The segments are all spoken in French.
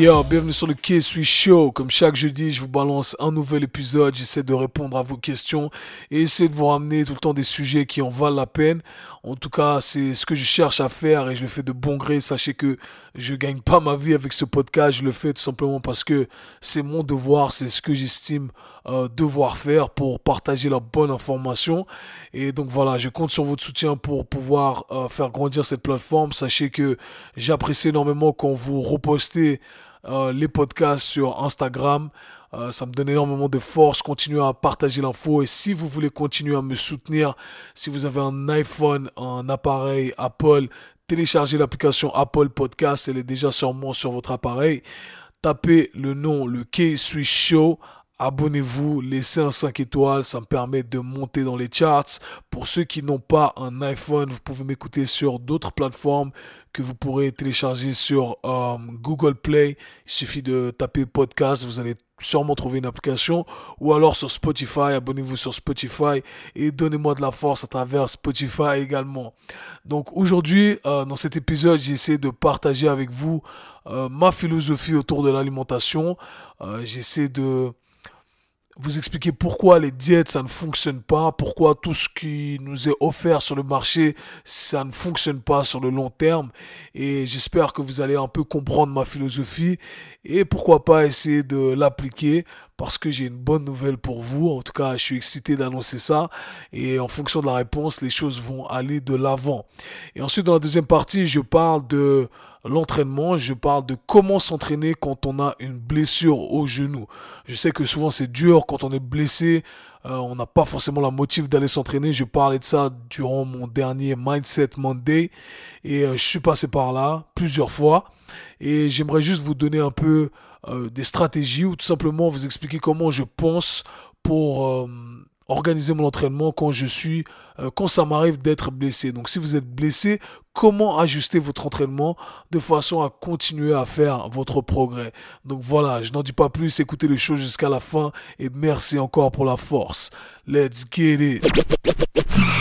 Yo, bienvenue sur le K-Sui Show. Comme chaque jeudi, je vous balance un nouvel épisode. J'essaie de répondre à vos questions et essayer de vous ramener tout le temps des sujets qui en valent la peine. En tout cas, c'est ce que je cherche à faire et je le fais de bon gré. Sachez que je gagne pas ma vie avec ce podcast. Je le fais tout simplement parce que c'est mon devoir. C'est ce que j'estime euh, devoir faire pour partager la bonne information. Et donc voilà, je compte sur votre soutien pour pouvoir euh, faire grandir cette plateforme. Sachez que j'apprécie énormément quand vous repostez euh, les podcasts sur Instagram. Ça me donne énormément de force. Continuez à partager l'info. Et si vous voulez continuer à me soutenir, si vous avez un iPhone, un appareil Apple, téléchargez l'application Apple Podcast. Elle est déjà sûrement sur votre appareil. Tapez le nom, le K-Swiss Show Abonnez-vous, laissez un 5 étoiles, ça me permet de monter dans les charts. Pour ceux qui n'ont pas un iPhone, vous pouvez m'écouter sur d'autres plateformes que vous pourrez télécharger sur euh, Google Play. Il suffit de taper podcast, vous allez sûrement trouver une application ou alors sur Spotify, abonnez-vous sur Spotify et donnez-moi de la force à travers Spotify également. Donc aujourd'hui, euh, dans cet épisode, j'essaie de partager avec vous euh, ma philosophie autour de l'alimentation. j'essaie de vous expliquer pourquoi les diètes ça ne fonctionne pas, pourquoi tout ce qui nous est offert sur le marché ça ne fonctionne pas sur le long terme et j'espère que vous allez un peu comprendre ma philosophie et pourquoi pas essayer de l'appliquer parce que j'ai une bonne nouvelle pour vous. En tout cas, je suis excité d'annoncer ça et en fonction de la réponse, les choses vont aller de l'avant. Et ensuite dans la deuxième partie, je parle de l'entraînement, je parle de comment s'entraîner quand on a une blessure au genou. Je sais que souvent c'est dur quand on est blessé, euh, on n'a pas forcément la motive d'aller s'entraîner. Je parlais de ça durant mon dernier Mindset Monday et euh, je suis passé par là plusieurs fois et j'aimerais juste vous donner un peu euh, des stratégies ou tout simplement vous expliquer comment je pense pour organiser mon entraînement quand je suis, euh, quand ça m'arrive d'être blessé. Donc si vous êtes blessé, comment ajuster votre entraînement de façon à continuer à faire votre progrès? Donc voilà, je n'en dis pas plus, écoutez les choses jusqu'à la fin et merci encore pour la force. Let's get it.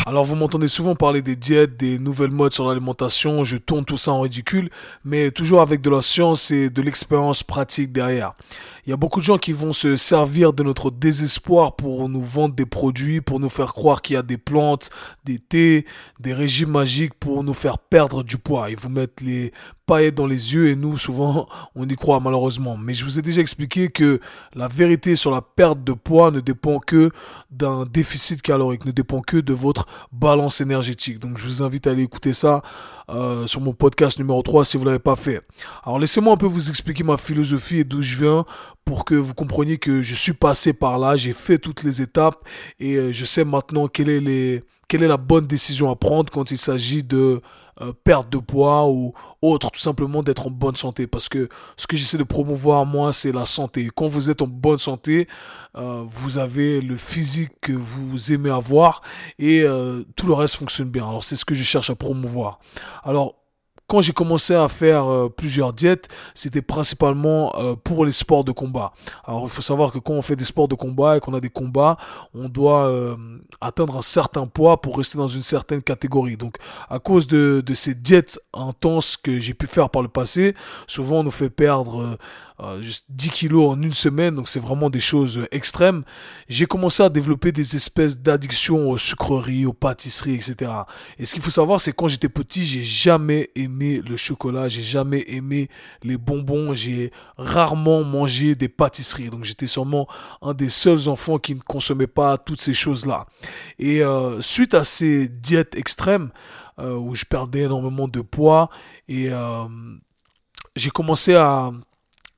Alors vous m'entendez souvent parler des diètes, des nouvelles modes sur l'alimentation, je tourne tout ça en ridicule, mais toujours avec de la science et de l'expérience pratique derrière. Il y a beaucoup de gens qui vont se servir de notre désespoir pour nous vendre des produits, pour nous faire croire qu'il y a des plantes, des thés, des régimes magiques pour nous faire perdre du poids. Ils vous mettent les paillettes dans les yeux et nous, souvent, on y croit malheureusement. Mais je vous ai déjà expliqué que la vérité sur la perte de poids ne dépend que d'un déficit calorique, ne dépend que de votre balance énergétique. Donc je vous invite à aller écouter ça euh, sur mon podcast numéro 3 si vous ne l'avez pas fait. Alors laissez-moi un peu vous expliquer ma philosophie et d'où je viens pour que vous compreniez que je suis passé par là, j'ai fait toutes les étapes et euh, je sais maintenant quelle est, les, quelle est la bonne décision à prendre quand il s'agit de euh, perte de poids ou autre, tout simplement d'être en bonne santé. Parce que ce que j'essaie de promouvoir, moi, c'est la santé. Quand vous êtes en bonne santé, euh, vous avez le physique que vous aimez avoir et euh, tout le reste fonctionne bien. Alors c'est ce que je cherche à promouvoir. Alors quand j'ai commencé à faire euh, plusieurs diètes, c'était principalement euh, pour les sports de combat. Alors il faut savoir que quand on fait des sports de combat et qu'on a des combats, on doit euh, atteindre un certain poids pour rester dans une certaine catégorie. Donc à cause de, de ces diètes intenses que j'ai pu faire par le passé, souvent on nous fait perdre euh, juste 10 kilos en une semaine, donc c'est vraiment des choses extrêmes. J'ai commencé à développer des espèces d'addiction aux sucreries, aux pâtisseries, etc. Et ce qu'il faut savoir, c'est quand j'étais petit, j'ai jamais aimé le chocolat, j'ai jamais aimé les bonbons, j'ai rarement mangé des pâtisseries. Donc j'étais sûrement un des seuls enfants qui ne consommait pas toutes ces choses-là. Et euh, suite à ces diètes extrêmes, euh, où je perdais énormément de poids et j'ai commencé à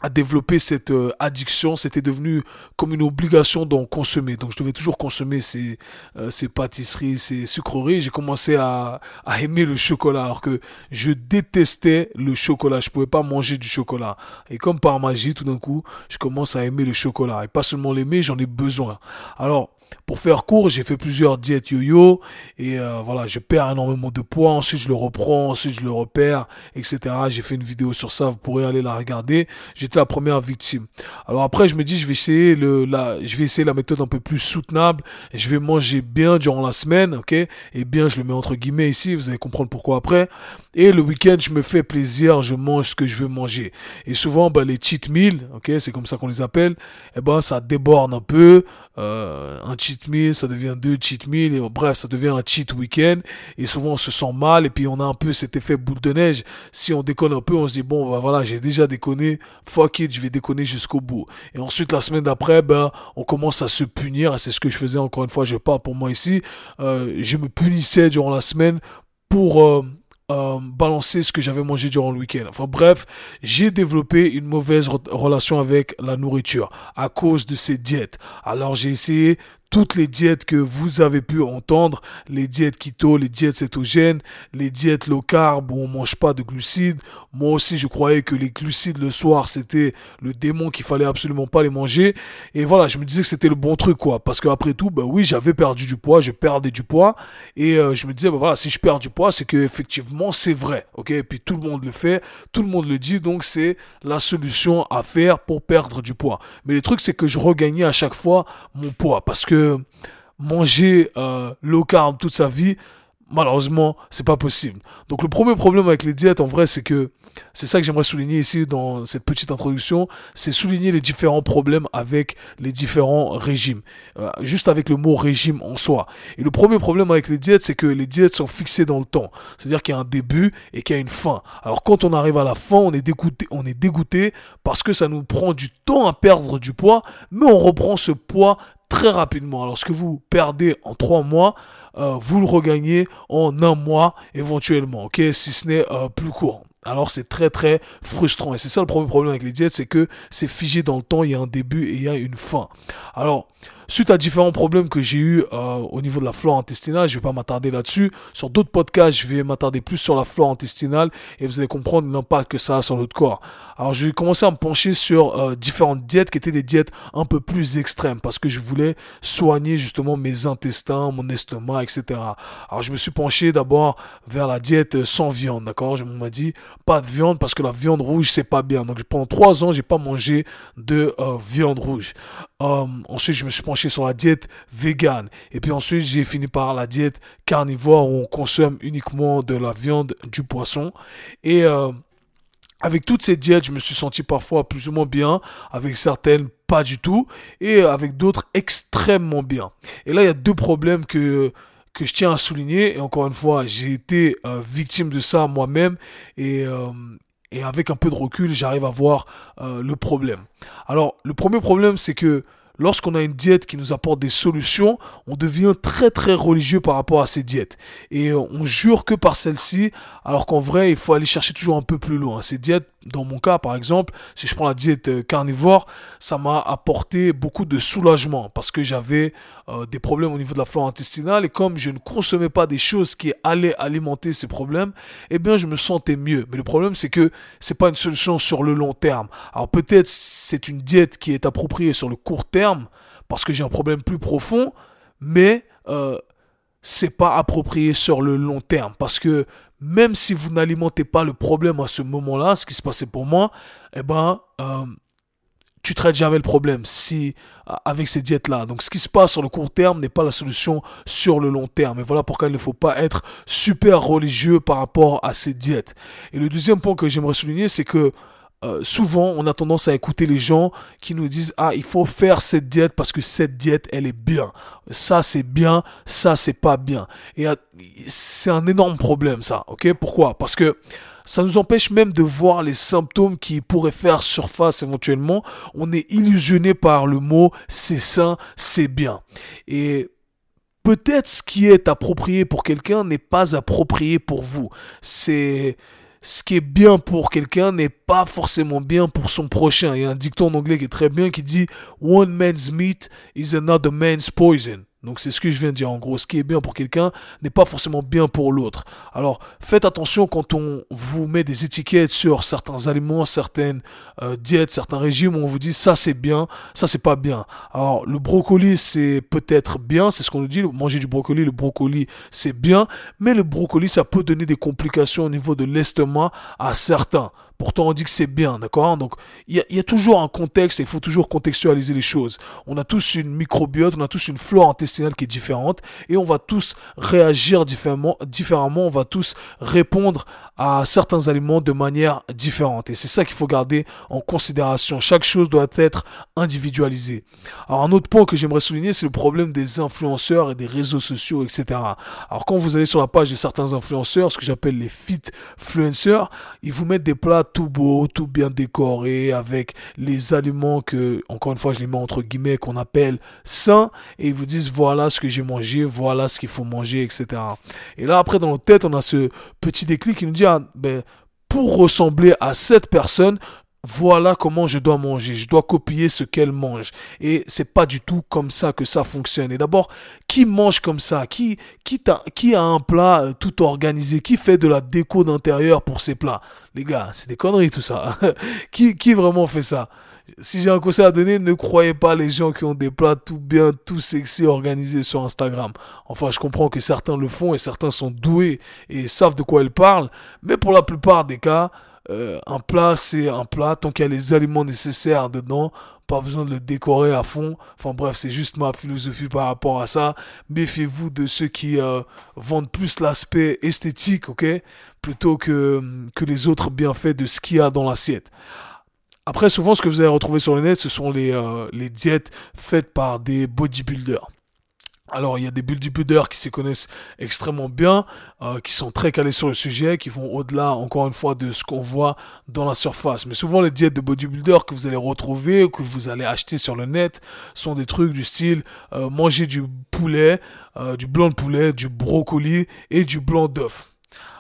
à développer cette euh, addiction, c'était devenu comme une obligation d'en consommer. Donc je devais toujours consommer ces, euh, ces pâtisseries, ces sucreries. J'ai commencé à, à, aimer le chocolat alors que je détestais le chocolat. Je pouvais pas manger du chocolat. Et comme par magie, tout d'un coup, je commence à aimer le chocolat. Et pas seulement l'aimer, j'en ai besoin. Alors, pour faire court, j'ai fait plusieurs diètes yo-yo et euh, voilà, je perds énormément de poids. Ensuite, je le reprends, ensuite je le repère, etc. J'ai fait une vidéo sur ça, vous pourrez aller la regarder. J'étais la première victime. Alors après, je me dis, je vais essayer le, la, je vais essayer la méthode un peu plus soutenable. Je vais manger bien durant la semaine, ok? Et bien, je le mets entre guillemets ici. Vous allez comprendre pourquoi après. Et le week-end, je me fais plaisir, je mange ce que je veux manger. Et souvent, ben, les cheat meals, ok, c'est comme ça qu'on les appelle, eh ben, ça déborde un peu. Euh, un cheat meal, ça devient deux cheat meals, et bref, ça devient un cheat week-end. Et souvent, on se sent mal, et puis on a un peu cet effet boule de neige. Si on déconne un peu, on se dit, bon, ben voilà, j'ai déjà déconné, fuck it, je vais déconner jusqu'au bout. Et ensuite, la semaine d'après, ben, on commence à se punir, c'est ce que je faisais, encore une fois, je parle pour moi ici. Euh, je me punissais durant la semaine pour... Euh, euh, balancer ce que j'avais mangé durant le week-end. Enfin bref, j'ai développé une mauvaise relation avec la nourriture à cause de ces diètes. Alors j'ai essayé toutes les diètes que vous avez pu entendre, les diètes keto, les diètes cétogènes, les diètes low carb où on mange pas de glucides. Moi aussi, je croyais que les glucides le soir, c'était le démon qu'il fallait absolument pas les manger. Et voilà, je me disais que c'était le bon truc, quoi. Parce qu'après tout, bah oui, j'avais perdu du poids, je perdais du poids. Et euh, je me disais, bah voilà, si je perds du poids, c'est que effectivement, c'est vrai. Ok, et puis tout le monde le fait, tout le monde le dit, donc c'est la solution à faire pour perdre du poids. Mais le truc, c'est que je regagnais à chaque fois mon poids. Parce que manger euh, low carb toute sa vie, malheureusement, c'est pas possible. Donc le premier problème avec les diètes, en vrai, c'est que c'est ça que j'aimerais souligner ici dans cette petite introduction, c'est souligner les différents problèmes avec les différents régimes, euh, juste avec le mot régime en soi. Et le premier problème avec les diètes, c'est que les diètes sont fixées dans le temps, c'est-à-dire qu'il y a un début et qu'il y a une fin. Alors quand on arrive à la fin, on est dégoûté, on est dégoûté parce que ça nous prend du temps à perdre du poids, mais on reprend ce poids très rapidement. Alors ce que vous perdez en trois mois, euh, vous le regagnez en un mois éventuellement, ok, si ce n'est euh, plus court. Alors c'est très très frustrant et c'est ça le premier problème avec les diètes, c'est que c'est figé dans le temps, il y a un début et il y a une fin. Alors Suite à différents problèmes que j'ai eu euh, au niveau de la flore intestinale, je vais pas m'attarder là-dessus. Sur d'autres podcasts, je vais m'attarder plus sur la flore intestinale et vous allez comprendre l'impact que ça a sur notre corps. Alors je vais commencer à me pencher sur euh, différentes diètes qui étaient des diètes un peu plus extrêmes parce que je voulais soigner justement mes intestins, mon estomac, etc. Alors je me suis penché d'abord vers la diète sans viande, d'accord? Je m'ai dit pas de viande parce que la viande rouge c'est pas bien. Donc pendant trois ans j'ai pas mangé de euh, viande rouge. ensuite je me suis penché sur la diète végane. Et puis ensuite, j'ai fini par la diète carnivore où on consomme uniquement de la viande, du poisson. Et euh, avec toutes ces diètes, je me suis senti parfois plus ou moins bien, avec certaines pas du tout, et avec d'autres extrêmement bien. Et là, il y a deux problèmes que que je tiens à souligner. Et encore une fois, j'ai été euh, victime de ça moi-même. Et, euh, et avec un peu de recul, j'arrive à voir le problème. Alors, le premier problème, c'est que lorsqu'on a une diète qui nous apporte des solutions, on devient très très religieux par rapport à ces diètes. Et on jure que par celle-ci, alors qu'en vrai, il faut aller chercher toujours un peu plus loin. Ces diètes, dans mon cas par exemple, si je prends la diète euh, carnivore, ça m'a apporté beaucoup de soulagement parce que j'avais euh, des problèmes au niveau de la flore intestinale et comme je ne consommais pas des choses qui allaient alimenter ces problèmes, eh bien je me sentais mieux. Mais le problème c'est que c'est pas une solution sur le long terme. Alors peut-être c'est une diète qui est appropriée sur le court terme parce que j'ai un problème plus profond, mais euh, c'est pas approprié sur le long terme parce que même si vous n'alimentez pas le problème à ce moment-là, ce qui se passait pour moi, eh ben, euh, tu traites jamais le problème si euh, avec ces diètes là. Donc ce qui se passe sur le court terme n'est pas la solution sur le long terme. Et voilà pourquoi il ne faut pas être super religieux par rapport à ces diètes. Et le deuxième point que j'aimerais souligner, c'est que euh, souvent, on a tendance à écouter les gens qui nous disent ah il faut faire cette diète parce que cette diète elle est bien. Ça c'est bien, ça c'est pas bien. Et euh, c'est un énorme problème ça. Ok? Pourquoi? Parce que ça nous empêche même de voir les symptômes qui pourraient faire surface éventuellement. On est illusionné par le mot c'est sain, c'est bien. Et peut-être ce qui est approprié pour quelqu'un n'est pas approprié pour vous. C'est ce qui est bien pour quelqu'un n'est pas forcément bien pour son prochain. Il y a un dicton en anglais qui est très bien qui dit One man's meat is another man's poison. Donc c'est ce que je viens de dire. En gros, ce qui est bien pour quelqu'un n'est pas forcément bien pour l'autre. Alors faites attention quand on vous met des étiquettes sur certains aliments, certaines euh, diètes, certains régimes on vous dit ça c'est bien, ça c'est pas bien. Alors le brocoli c'est peut-être bien, c'est ce qu'on nous dit. Manger du brocoli, le brocoli c'est bien, mais le brocoli ça peut donner des complications au niveau de l'estomac à certains. Pourtant, on dit que c'est bien, d'accord? Donc, il y, a toujours un contexte et il faut toujours contextualiser les choses. On a tous une microbiote, on a tous une flore intestinale qui est différente et on va tous réagir différemment, différemment on va tous répondre à certains aliments de manière différente. Et c'est ça qu'il faut garder en considération. Chaque chose doit être individualisée. Alors, un autre point que j'aimerais souligner, c'est le problème des influenceurs et des réseaux sociaux, etc. Alors, quand vous allez sur la page de certains influenceurs, ce que j'appelle les fit-fluencers, ils vous mettent des plats tout beau, tout bien décoré, avec les aliments que, encore une fois, je les mets entre guillemets, qu'on appelle sains, et ils vous disent voilà ce que j'ai mangé, voilà ce qu'il faut manger, etc. Et là, après, dans notre tête, on a ce petit déclic qui nous dit, ben, pour ressembler à cette personne, voilà comment je dois manger, je dois copier ce qu'elle mange. Et c'est pas du tout comme ça que ça fonctionne. Et d'abord, qui mange comme ça? Qui, qui, a, qui a un plat euh, tout organisé? Qui fait de la déco d'intérieur pour ses plats? Les gars, c'est des conneries tout ça. qui, qui vraiment fait ça? Si j'ai un conseil à donner, ne croyez pas les gens qui ont des plats tout bien, tout sexy organisés sur Instagram. Enfin, je comprends que certains le font et certains sont doués et savent de quoi ils parlent, mais pour la plupart des cas, euh, un plat, c'est un plat. Tant qu'il y a les aliments nécessaires dedans, pas besoin de le décorer à fond. Enfin bref, c'est juste ma philosophie par rapport à ça. Méfiez-vous de ceux qui euh, vendent plus l'aspect esthétique, ok? Plutôt que, que les autres bienfaits de ce qu'il y a dans l'assiette. Après, souvent, ce que vous allez retrouver sur le net, ce sont les, euh, les diètes faites par des bodybuilders. Alors il y a des bodybuilders qui se connaissent extrêmement bien, euh, qui sont très calés sur le sujet, qui vont au-delà encore une fois de ce qu'on voit dans la surface. Mais souvent les diètes de bodybuilders que vous allez retrouver, que vous allez acheter sur le net, sont des trucs du style euh, manger du poulet, euh, du blanc de poulet, du brocoli et du blanc d'œuf.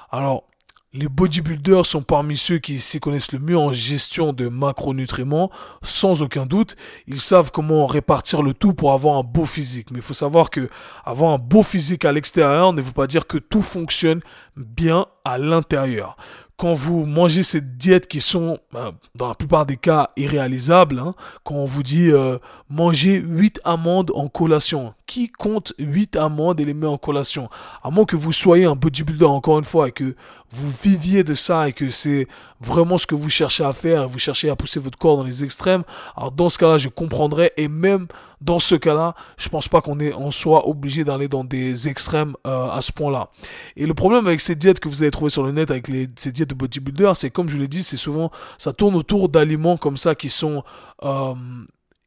Alors les bodybuilders sont parmi ceux qui s'y connaissent le mieux en gestion de macronutriments, sans aucun doute. Ils savent comment répartir le tout pour avoir un beau physique. Mais il faut savoir que avoir un beau physique à l'extérieur ne veut pas dire que tout fonctionne bien à l'intérieur quand vous mangez ces diètes qui sont, ben, dans la plupart des cas, irréalisables, hein, quand on vous dit euh, manger 8 amandes en collation, qui compte 8 amandes et les met en collation? À moins que vous soyez un bodybuilder, encore une fois, et que vous viviez de ça et que c'est vraiment ce que vous cherchez à faire, vous cherchez à pousser votre corps dans les extrêmes, alors dans ce cas-là, je comprendrais, et même dans ce cas-là, je pense pas qu'on on soit obligé d'aller dans des extrêmes euh, à ce point-là. Et le problème avec ces diètes que vous allez trouver sur le net, avec les, ces diètes de bodybuilder, c'est comme je l'ai dit, c'est souvent, ça tourne autour d'aliments comme ça qui sont euh,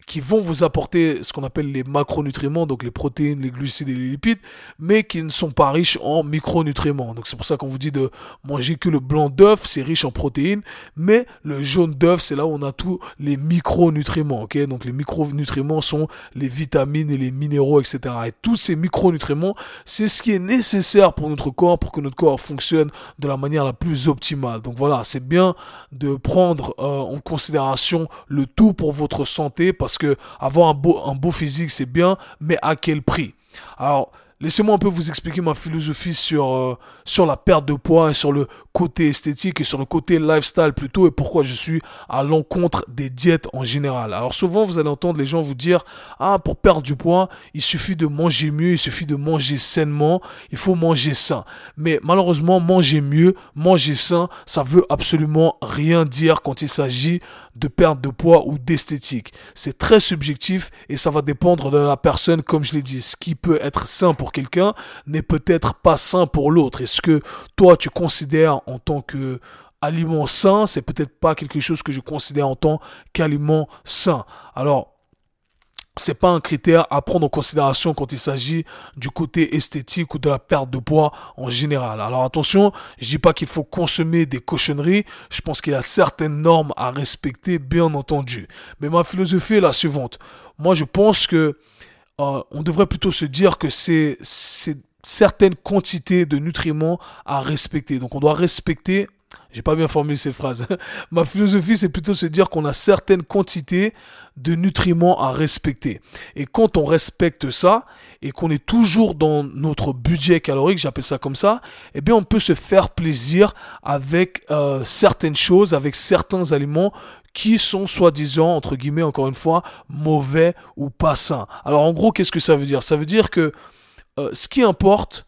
qui vont vous apporter ce qu'on appelle les macronutriments, donc les protéines, les glucides et les lipides, mais qui ne sont pas riches en micronutriments. Donc c'est pour ça qu'on vous dit de manger que le blanc d'œuf, c'est riche en protéines, mais le jaune d'œuf, c'est là où on a tous les micronutriments. ok? Donc les micronutriments sont les vitamines et les minéraux, etc. Et tous ces micronutriments, c'est ce qui est nécessaire pour notre corps, pour que notre corps fonctionne de la manière la plus optimale. Donc voilà, c'est bien de prendre euh, en considération le tout pour votre santé, parce parce que avoir un beau, physique, c'est bien, mais à quel prix? Alors, Laissez-moi un peu vous expliquer ma philosophie sur, euh, sur la perte de poids et sur le côté esthétique et sur le côté lifestyle plutôt et pourquoi je suis à l'encontre des diètes en général. Alors souvent vous allez entendre les gens vous dire ah pour perdre du poids il suffit de manger mieux, il suffit de manger sainement, il faut manger sain. Mais malheureusement manger mieux, manger sain, ça veut absolument rien dire quand il s'agit de perte de poids ou d'esthétique. C'est très subjectif et ça va dépendre de la personne comme je l'ai dit. Ce qui peut être sain pour quelqu'un n'est peut-être pas sain pour l'autre. Est-ce que toi tu considères en tant que aliment sain, c'est peut-être pas quelque chose que je considère en tant qu'aliment sain. Alors, c'est pas un critère à prendre en considération quand il s'agit du côté esthétique ou de la perte de poids en général. Alors attention, je dis pas qu'il faut consommer des cochonneries, je pense qu'il y a certaines normes à respecter bien entendu. Mais ma philosophie est la suivante. Moi je pense que euh, on devrait plutôt se dire que c'est certaines quantités de nutriments à respecter. Donc on doit respecter j'ai pas bien formulé cette phrase. Ma philosophie, c'est plutôt se dire qu'on a certaines quantités de nutriments à respecter. Et quand on respecte ça et qu'on est toujours dans notre budget calorique, j'appelle ça comme ça, eh bien on peut se faire plaisir avec euh, certaines choses, avec certains aliments qui sont soi-disant, entre guillemets, encore une fois, mauvais ou pas sains. Alors en gros, qu'est-ce que ça veut dire? Ça veut dire que euh, ce qui importe,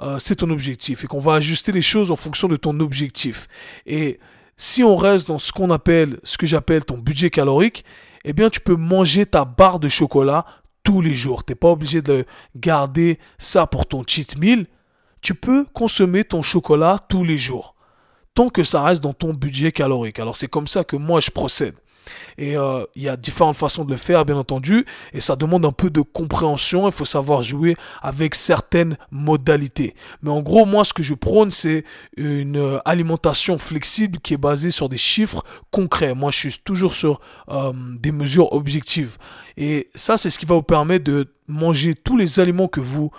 euh, c'est ton objectif et qu'on va ajuster les choses en fonction de ton objectif. Et si on reste dans ce qu'on appelle, ce que j'appelle ton budget calorique, eh bien tu peux manger ta barre de chocolat tous les jours. Tu n'es pas obligé de garder ça pour ton cheat meal. Tu peux consommer ton chocolat tous les jours. Tant que ça reste dans ton budget calorique. Alors c'est comme ça que moi je procède. Et euh, il y a différentes façons de le faire, bien entendu, et ça demande un peu de compréhension. Il faut savoir jouer avec certaines modalités. Mais en gros, moi, ce que je prône, c'est une euh, alimentation flexible qui est basée sur des chiffres concrets. Moi, je suis toujours sur euh, des mesures objectives. Et ça, c'est ce qui va vous permettre de manger tous les aliments que vous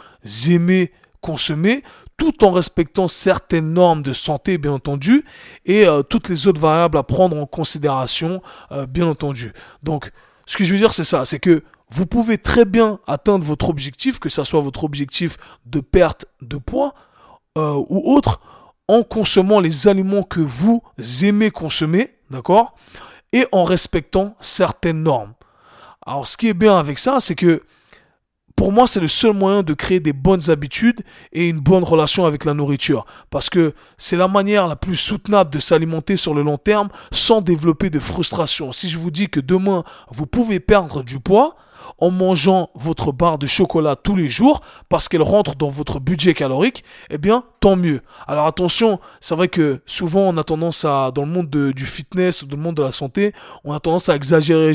aimez consommer tout en respectant certaines normes de santé, bien entendu, et euh, toutes les autres variables à prendre en considération, euh, bien entendu. Donc, ce que je veux dire, c'est ça, c'est que vous pouvez très bien atteindre votre objectif, que ce soit votre objectif de perte de poids euh, ou autre, en consommant les aliments que vous aimez consommer, d'accord, et en respectant certaines normes. Alors, ce qui est bien avec ça, c'est que pour moi, c'est le seul moyen de créer des bonnes habitudes et une bonne relation avec la nourriture. Parce que c'est la manière la plus soutenable de s'alimenter sur le long terme sans développer de frustration. Si je vous dis que demain, vous pouvez perdre du poids, en mangeant votre barre de chocolat tous les jours parce qu'elle rentre dans votre budget calorique, eh bien, tant mieux. Alors attention, c'est vrai que souvent on a tendance à, dans le monde du fitness, dans le monde de la santé, on a tendance à exagérer,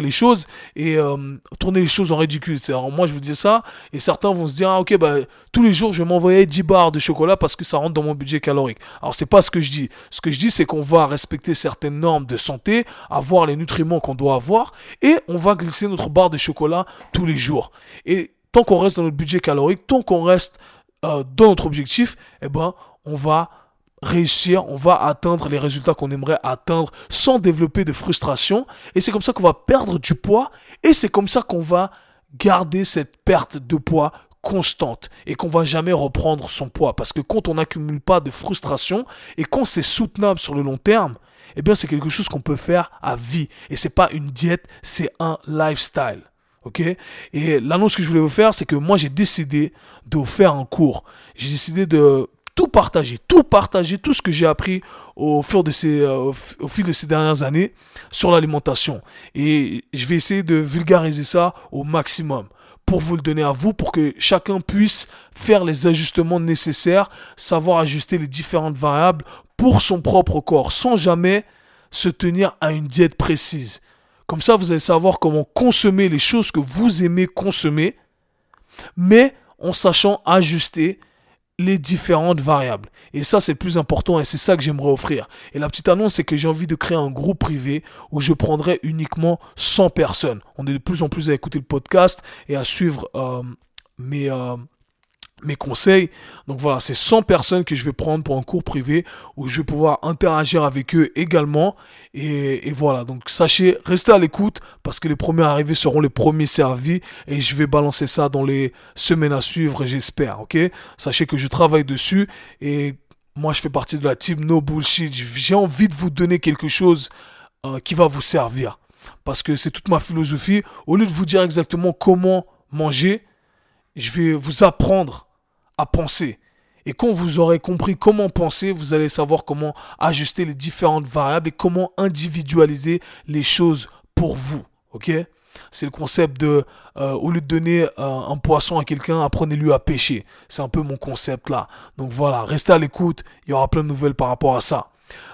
les choses et euh, tourner les choses en ridicule. Alors moi je vous dis ça et certains vont se dire, ah ok, bah, tous les jours je vais m'envoyer 10 barres de chocolat parce que ça rentre dans mon budget calorique. Alors c'est pas ce que je dis. Ce que je dis c'est qu'on va respecter certaines normes de santé, avoir les nutriments qu'on doit avoir et on va glisser notre barre de chocolat tous les jours. Et tant qu'on reste dans notre budget calorique, tant qu'on reste euh, dans notre objectif, eh ben, on va réussir, on va atteindre les résultats qu'on aimerait atteindre sans développer de frustration. Et c'est comme ça qu'on va perdre du poids et c'est comme ça qu'on va garder cette perte de poids constante et qu'on va jamais reprendre son poids parce que quand on n'accumule pas de frustration et quand c'est soutenable sur le long terme, eh bien c'est quelque chose qu'on peut faire à vie et c'est pas une diète, c'est un lifestyle. Ok? Et l'annonce que je voulais vous faire, c'est que moi j'ai décidé de vous faire un cours. J'ai décidé de tout partager, tout partager, tout ce que j'ai appris au fil, de ces, euh, au fil de ces dernières années sur l'alimentation. Et je vais essayer de vulgariser ça au maximum pour vous le donner à vous, pour que chacun puisse faire les ajustements nécessaires, savoir ajuster les différentes variables pour son propre corps, sans jamais se tenir à une diète précise. Comme ça, vous allez savoir comment consommer les choses que vous aimez consommer, mais en sachant ajuster les différentes variables. Et ça, c'est plus important et c'est ça que j'aimerais offrir. Et la petite annonce, c'est que j'ai envie de créer un groupe privé où je prendrai uniquement 100 personnes. On est de plus en plus à écouter le podcast et à suivre euh, mes, euh, mes conseils. Donc voilà, c'est 100 personnes que je vais prendre pour un cours privé où je vais pouvoir interagir avec eux également. Et, voilà, donc sachez, restez à l'écoute parce que les premiers arrivés seront les premiers servis et je vais balancer ça dans les semaines à suivre, j'espère, ok? Sachez que je travaille dessus et moi je fais partie de la team No Bullshit. J'ai envie de vous donner quelque chose euh, qui va vous servir parce que c'est toute ma philosophie. Au lieu de vous dire exactement comment manger, je vais vous apprendre à penser. Et quand vous aurez compris comment penser, vous allez savoir comment ajuster les différentes variables et comment individualiser les choses pour vous. Ok? C'est le concept de, euh, au lieu de donner euh, un poisson à quelqu'un, apprenez-lui à pêcher. C'est un peu mon concept là. Donc voilà, restez à l'écoute. Il y aura plein de nouvelles par rapport à ça.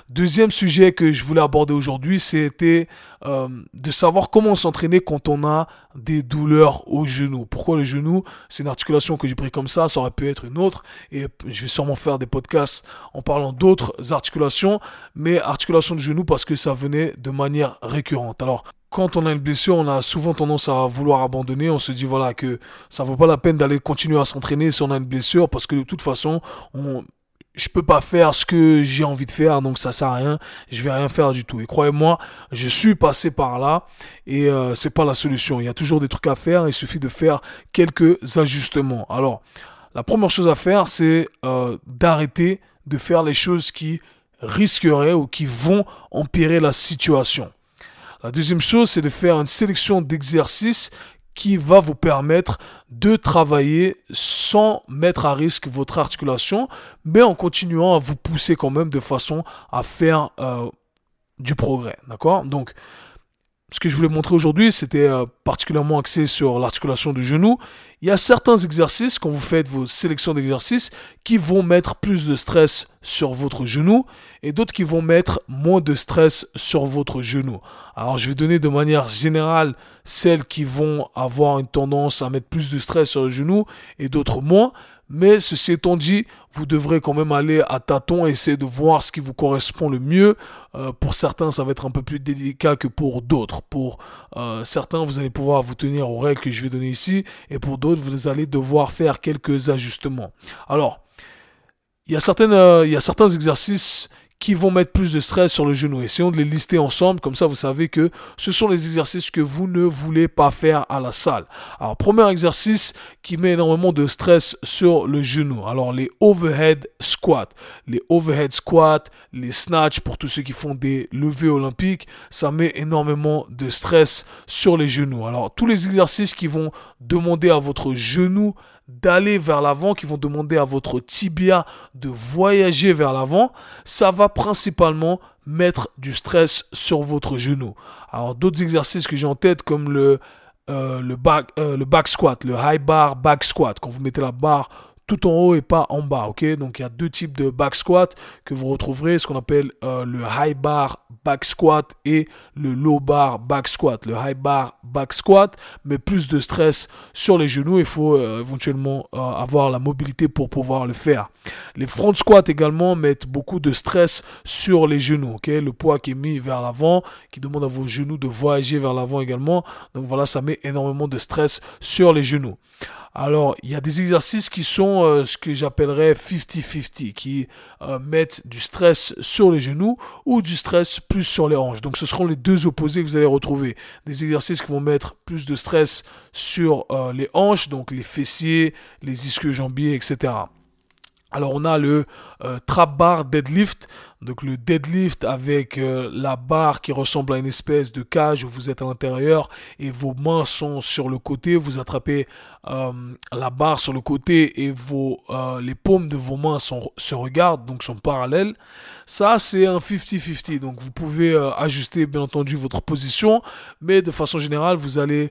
Deuxième sujet que je voulais aborder aujourd'hui, c'était euh, de savoir comment s'entraîner quand on a des douleurs au genou. Pourquoi le genou? C'est une articulation que j'ai pris comme ça, ça aurait pu être une autre, et je vais sûrement faire des podcasts en parlant d'autres articulations, mais articulation de genou parce que ça venait de manière récurrente. Alors, quand on a une blessure, on a souvent tendance à vouloir abandonner. On se dit voilà que ça vaut pas la peine d'aller continuer à s'entraîner si on a une blessure parce que de toute façon, on, je peux pas faire ce que j'ai envie de faire, donc ça sert à rien, je vais rien faire du tout. Et croyez-moi, je suis passé par là et euh, c'est pas la solution. Il y a toujours des trucs à faire, il suffit de faire quelques ajustements. Alors, la première chose à faire, c'est euh, d'arrêter de faire les choses qui risqueraient ou qui vont empirer la situation. La deuxième chose, c'est de faire une sélection d'exercices qui va vous permettre de travailler sans mettre à risque votre articulation, mais en continuant à vous pousser quand même de façon à faire euh, du progrès. D'accord? Donc, ce que je voulais montrer aujourd'hui, c'était euh, particulièrement axé sur l'articulation du genou. Il y a certains exercices, quand vous faites vos sélections d'exercices, qui vont mettre plus de stress sur votre genou et d'autres qui vont mettre moins de stress sur votre genou. Alors je vais donner de manière générale celles qui vont avoir une tendance à mettre plus de stress sur le genou et d'autres moins. Mais ceci étant dit, vous devrez quand même aller à tâtons, essayer de voir ce qui vous correspond le mieux. Euh, pour certains, ça va être un peu plus délicat que pour d'autres. Pour euh, certains, vous allez pouvoir vous tenir aux règles que je vais donner ici, et pour d'autres, vous allez devoir faire quelques ajustements. Alors, il y a, euh, il y a certains exercices qui vont mettre plus de stress sur le genou. Essayons de les lister ensemble, comme ça vous savez que ce sont les exercices que vous ne voulez pas faire à la salle. Alors, premier exercice qui met énormément de stress sur le genou. Alors, les overhead squats. Les overhead squats, les snatch pour tous ceux qui font des levées olympiques, ça met énormément de stress sur les genoux. Alors, tous les exercices qui vont demander à votre genou d'aller vers l'avant, qui vont demander à votre tibia de voyager vers l'avant, ça va principalement mettre du stress sur votre genou. Alors d'autres exercices que j'ai en tête comme le, euh, le, back, euh, le back squat, le high bar back squat, quand vous mettez la barre tout en haut et pas en bas, ok? Donc il y a deux types de back squat que vous retrouverez, ce qu'on appelle euh, le high bar back squat et le low bar back squat. Le high bar back squat met plus de stress sur les genoux, il faut euh, éventuellement euh, avoir la mobilité pour pouvoir le faire. Les front squats également mettent beaucoup de stress sur les genoux, Le poids qui est mis vers l'avant, qui demande à vos genoux de voyager vers l'avant également. Donc voilà, ça met énormément de stress sur les genoux. Alors, il y a des exercices qui sont euh, ce que j'appellerais 50-50, qui euh, mettent du stress sur les genoux ou du stress plus sur les hanches. Donc, ce seront les deux opposés que vous allez retrouver. Des exercices qui vont mettre plus de stress sur euh, les hanches, donc les fessiers, les ischio-jambiers, etc. Alors on a le trap bar deadlift, donc le deadlift avec la barre qui ressemble à une espèce de cage où vous êtes à l'intérieur et vos mains sont sur le côté, vous attrapez euh, la barre sur le côté et vos, euh, les paumes de vos mains sont, se regardent, donc sont parallèles. Ça, c'est un 50-50. Donc, vous pouvez euh, ajuster, bien entendu, votre position, mais de façon générale, vous allez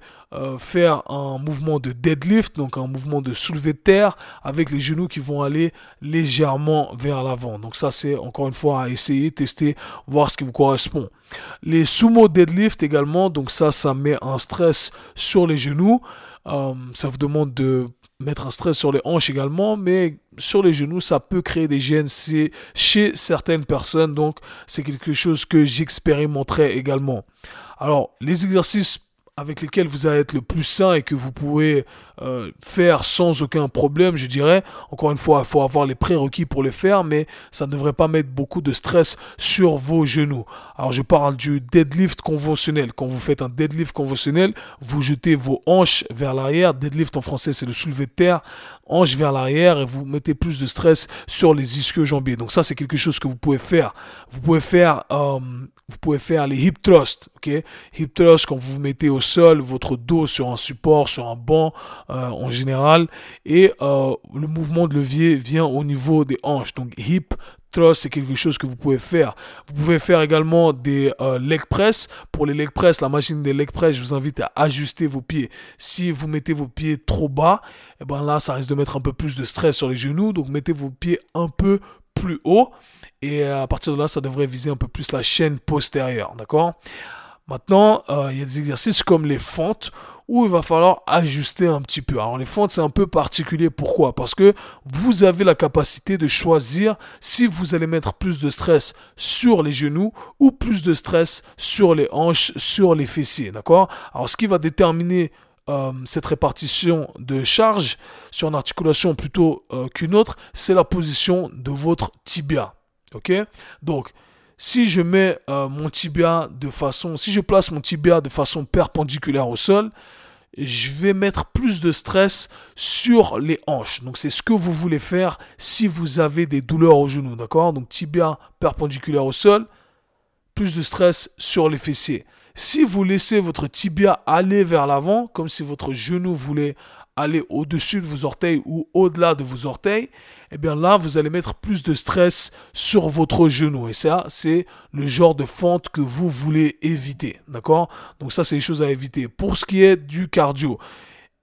faire un mouvement de deadlift, donc un mouvement de soulevé de terre, avec les genoux qui vont aller légèrement vers l'avant. Donc, ça, c'est encore une fois essayer, tester, voir ce qui vous correspond. Les sumo deadlift également, donc ça, ça met un stress sur les genoux. Euh, ça vous demande de mettre un stress sur les hanches également, mais sur les genoux, ça peut créer des gènes chez certaines personnes. Donc, c'est quelque chose que j'expérimenterai également. Alors, les exercices avec lesquels vous allez être le plus sain et que vous pouvez euh, faire sans aucun problème, je dirais. Encore une fois, il faut avoir les prérequis pour les faire, mais ça ne devrait pas mettre beaucoup de stress sur vos genoux. Alors je parle du deadlift conventionnel. Quand vous faites un deadlift conventionnel, vous jetez vos hanches vers l'arrière. Deadlift en français, c'est le soulevé de terre. Hanches vers l'arrière et vous mettez plus de stress sur les ischio-jambiers. Donc ça, c'est quelque chose que vous pouvez faire. Vous pouvez faire, euh, vous pouvez faire les hip thrusts, ok? Hip thrust quand vous vous mettez au sol, votre dos sur un support, sur un banc, en général. Et euh, le mouvement de levier vient au niveau des hanches. Donc hip thrust, c'est quelque chose que vous pouvez faire. Vous pouvez faire également des euh, leg press. Pour les leg press, la machine des leg press, je vous invite à ajuster vos pieds. Si vous mettez vos pieds trop bas, et eh ben là, ça risque de mettre un peu plus de stress sur les genoux. Donc mettez vos pieds un peu plus haut. Et à partir de là, ça devrait viser un peu plus la chaîne postérieure. D'accord? Maintenant, il y a des exercices comme les fentes où il va falloir ajuster un petit peu. Alors les fentes, c'est un peu particulier. Pourquoi? Parce que vous avez la capacité de choisir si vous allez mettre plus de stress sur les genoux ou plus de stress sur les hanches, sur les fessiers. D'accord? Alors ce qui va déterminer euh, cette répartition de charge sur une articulation plutôt euh, qu'une autre, c'est la position de votre tibia. Ok? Donc, si je mets euh, mon tibia de façon, si je place mon tibia de façon perpendiculaire au sol, je vais mettre plus de stress sur les hanches. Donc c'est ce que vous voulez faire si vous avez des douleurs au genou, d'accord? Donc tibia perpendiculaire au sol, plus de stress sur les fessiers. Si vous laissez votre tibia aller vers l'avant, comme si votre genou voulait aller au-dessus de vos orteils ou au-delà de vos orteils, eh bien là, vous allez mettre plus de stress sur votre genou. Et ça, c'est le genre de fente que vous voulez éviter. D'accord? Donc ça, c'est les choses à éviter. Pour ce qui est du cardio,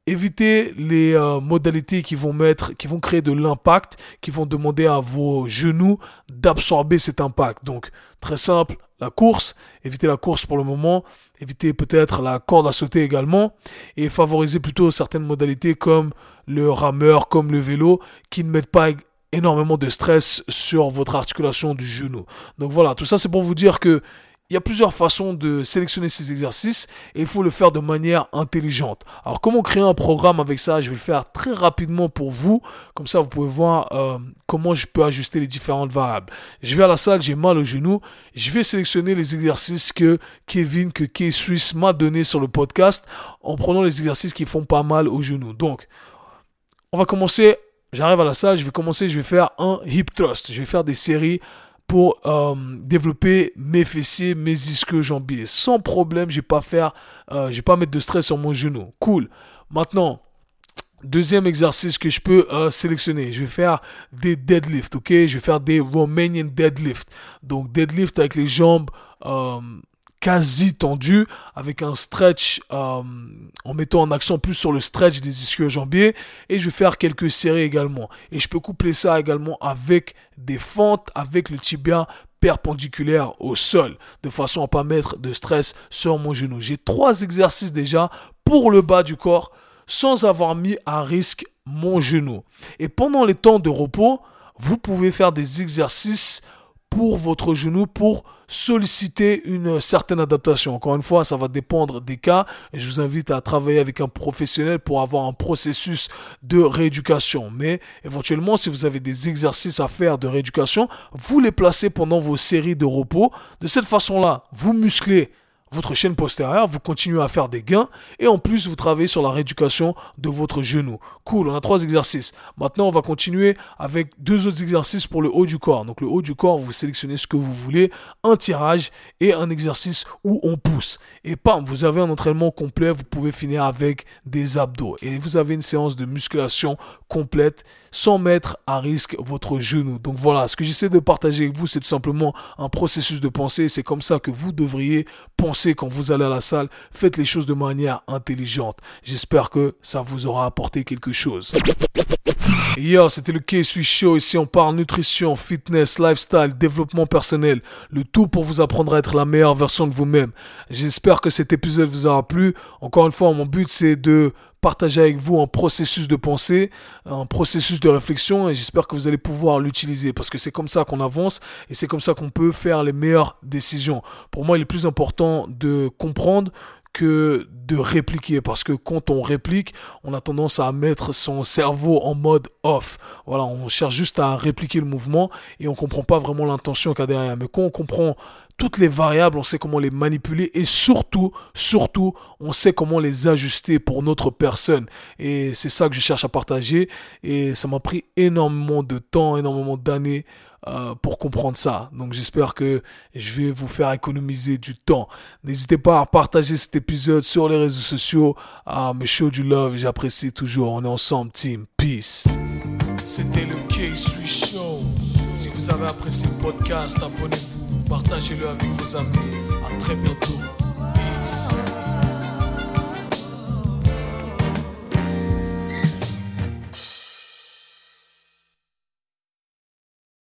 évitez les euh, modalités qui vont mettre, qui vont créer de l'impact, qui vont demander à vos genoux d'absorber cet impact. Donc, très simple, la course, évitez la course pour le moment, évitez peut-être la corde à sauter également, et favorisez plutôt certaines modalités comme le rameur, comme le vélo, qui ne mettent pas énormément de stress sur votre articulation du genou. Donc voilà, tout ça c'est pour vous dire que il y a plusieurs façons de sélectionner ces exercices et il faut le faire de manière intelligente. Alors comment créer un programme avec ça? Je vais le faire très rapidement pour vous. Comme ça, vous pouvez voir euh, comment je peux ajuster les différentes variables. Je vais à la salle, j'ai mal au genou. Je vais sélectionner les exercices que Kevin, que K-Swiss m'a donné sur le podcast en prenant les exercices qui font pas mal au genou. Donc, on va commencer. J'arrive à la salle, je vais commencer, je vais faire un hip thrust. Je vais faire des séries pour euh, développer mes fessiers, mes ischios jambiers. Sans problème, je vais pas faire, euh, vais pas mettre de stress sur mon genou. Cool. Maintenant, deuxième exercice que je peux euh, sélectionner, je vais faire des deadlifts, ok? Je vais faire des Romanian deadlifts. Donc deadlift avec les jambes quasi tendu avec un stretch euh, en mettant un accent plus sur le stretch des ischios jambiers et je vais faire quelques séries également et je peux coupler ça également avec des fentes avec le tibia perpendiculaire au sol de façon à pas mettre de stress sur mon genou. J'ai trois exercices déjà pour le bas du corps sans avoir mis à risque mon genou. Et pendant les temps de repos, vous pouvez faire des exercices pour votre genou pour solliciter une certaine adaptation. Encore une fois, ça va dépendre des cas je vous invite à travailler avec un professionnel pour avoir un processus de rééducation. Mais éventuellement, si vous avez des exercices à faire de rééducation, vous les placez pendant vos séries de repos. De cette façon-là, vous musclez votre chaîne postérieure, vous continuez à faire des gains et en plus vous travaillez sur la rééducation de votre genou. Cool, on a trois exercices. Maintenant, on va continuer avec deux autres exercices pour le haut du corps. Donc le haut du corps, vous sélectionnez ce que vous voulez, un tirage et un exercice où on pousse. Et pam, vous avez un entraînement complet, vous pouvez finir avec des abdos et vous avez une séance de musculation complète sans mettre à risque votre genou. Donc voilà, ce que j'essaie de partager avec vous, c'est tout simplement un processus de pensée. C'est comme ça que vous devriez penser quand vous allez à la salle. Faites les choses de manière intelligente. J'espère que ça vous aura apporté quelque chose. Yo, c'était le K-Suis Show. Ici, on parle nutrition, fitness, lifestyle, développement personnel. Le tout pour vous apprendre à être la meilleure version de vous-même. J'espère que cet épisode vous aura plu. Encore une fois, mon but, c'est de partager avec vous un processus de pensée, un processus de réflexion et j'espère que vous allez pouvoir l'utiliser parce que c'est comme ça qu'on avance et c'est comme ça qu'on peut faire les meilleures décisions. Pour moi, il est plus important de comprendre de répliquer parce que quand on réplique, on a tendance à mettre son cerveau en mode off. Voilà, on cherche juste à répliquer le mouvement et on comprend pas vraiment l'intention qu'il y a derrière. Mais quand on comprend toutes les variables, on sait comment les manipuler et surtout, surtout, on sait comment les ajuster pour notre personne. Et c'est ça que je cherche à partager. Et ça m'a pris énormément de temps, énormément d'années euh, pour comprendre ça. Donc j'espère que je vais vous faire économiser du temps. N'hésitez pas à partager cet épisode sur les réseaux sociaux, à me show du love. J'apprécie toujours. On est ensemble, team. Peace. C'était le K-Sui Show. Si vous avez apprécié le podcast, abonnez-vous partagez-le avec vos amis. À très bientôt. Peace.